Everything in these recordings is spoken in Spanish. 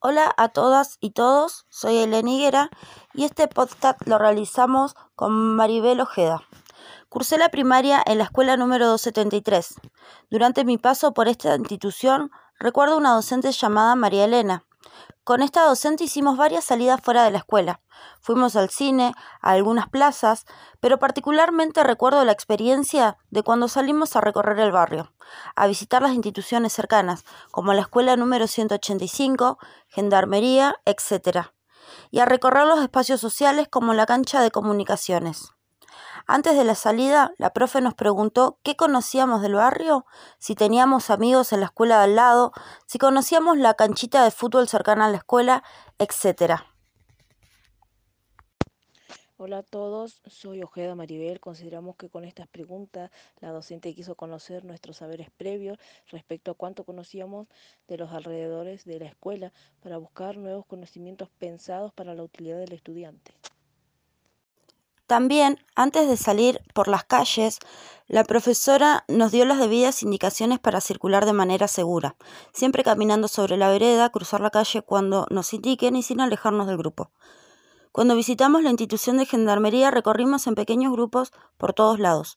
Hola a todas y todos, soy Elena Higuera y este podcast lo realizamos con Maribel Ojeda. Cursé la primaria en la escuela número 273. Durante mi paso por esta institución recuerdo una docente llamada María Elena. Con esta docente hicimos varias salidas fuera de la escuela. Fuimos al cine, a algunas plazas, pero particularmente recuerdo la experiencia de cuando salimos a recorrer el barrio, a visitar las instituciones cercanas, como la escuela número 185, gendarmería, etc., y a recorrer los espacios sociales como la cancha de comunicaciones. Antes de la salida, la profe nos preguntó qué conocíamos del barrio, si teníamos amigos en la escuela de al lado, si conocíamos la canchita de fútbol cercana a la escuela, etc. Hola a todos, soy Ojeda Maribel. Consideramos que con estas preguntas la docente quiso conocer nuestros saberes previos respecto a cuánto conocíamos de los alrededores de la escuela para buscar nuevos conocimientos pensados para la utilidad del estudiante. También, antes de salir por las calles, la profesora nos dio las debidas indicaciones para circular de manera segura, siempre caminando sobre la vereda, cruzar la calle cuando nos indiquen y sin alejarnos del grupo. Cuando visitamos la institución de gendarmería recorrimos en pequeños grupos por todos lados.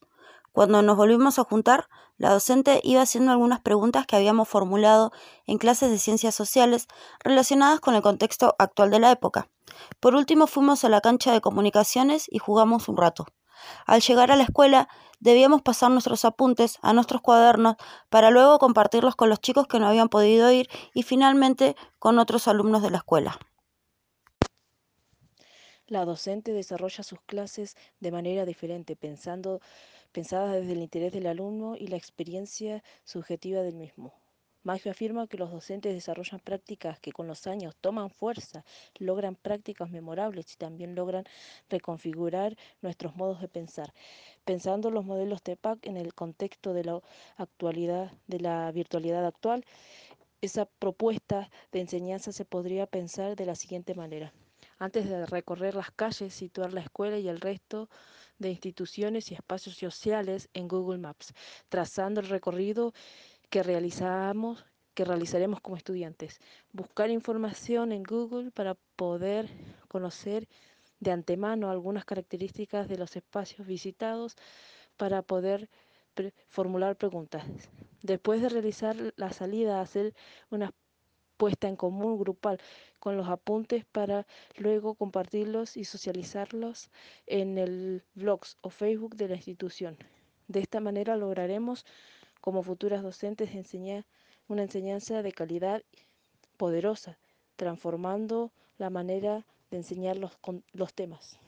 Cuando nos volvimos a juntar, la docente iba haciendo algunas preguntas que habíamos formulado en clases de ciencias sociales relacionadas con el contexto actual de la época. Por último fuimos a la cancha de comunicaciones y jugamos un rato. Al llegar a la escuela debíamos pasar nuestros apuntes a nuestros cuadernos para luego compartirlos con los chicos que no habían podido ir y finalmente con otros alumnos de la escuela. La docente desarrolla sus clases de manera diferente, pensando, pensadas desde el interés del alumno y la experiencia subjetiva del mismo. Maggio afirma que los docentes desarrollan prácticas que con los años toman fuerza, logran prácticas memorables y también logran reconfigurar nuestros modos de pensar, pensando los modelos TEPAC en el contexto de la actualidad, de la virtualidad actual. Esa propuesta de enseñanza se podría pensar de la siguiente manera antes de recorrer las calles, situar la escuela y el resto de instituciones y espacios sociales en Google Maps, trazando el recorrido que realizamos que realizaremos como estudiantes. Buscar información en Google para poder conocer de antemano algunas características de los espacios visitados para poder formular preguntas. Después de realizar la salida, hacer unas puesta en común grupal con los apuntes para luego compartirlos y socializarlos en el blogs o Facebook de la institución. De esta manera lograremos como futuras docentes enseñar una enseñanza de calidad poderosa, transformando la manera de enseñar los, los temas.